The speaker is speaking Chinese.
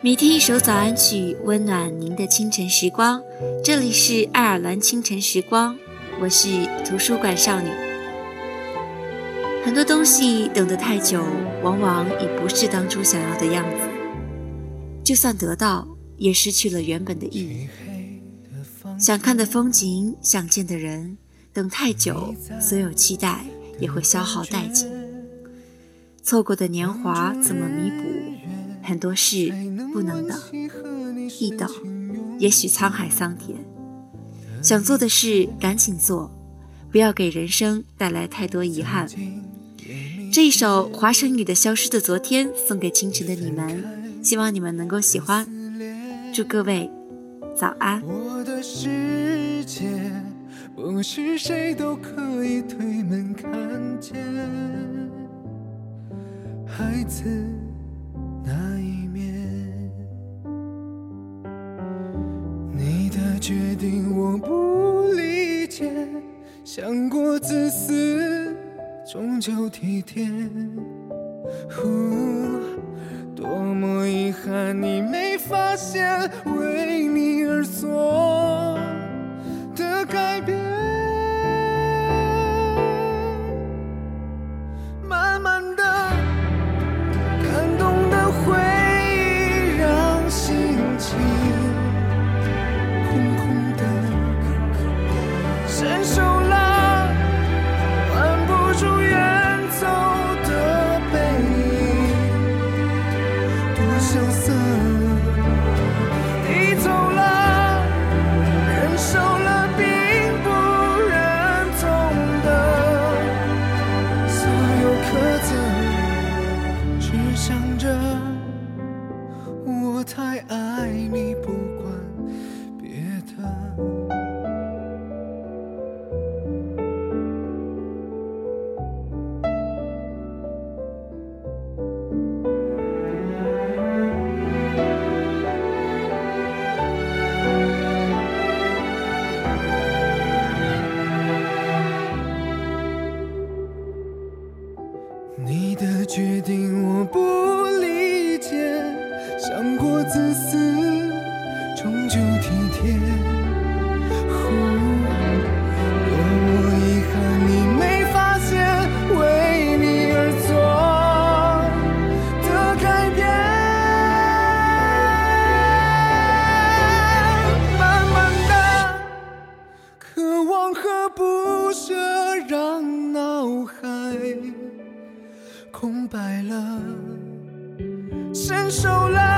每天一首早安曲，温暖您的清晨时光。这里是爱尔兰清晨时光，我是图书馆少女。很多东西等得太久，往往已不是当初想要的样子。就算得到，也失去了原本的意义。想看的风景，想见的人，等太久，所有期待也会消耗殆尽。错过的年华怎么弥补？很多事不能等，一等，也许沧海桑田。想做的事赶紧做，不要给人生带来太多遗憾。这一首华晨宇的《消失的昨天》送给清晨的你们，希望你们能够喜欢。祝各位早安。我的世界不是谁都可以推门看见，孩子想过自私，终究体贴。多么遗憾，你没发现为你而做决定我不理解，想过自私，终究体贴。呼多么遗憾，你没发现为你而做的改变。慢慢的。渴望和不舍让脑海空白了，伸手了，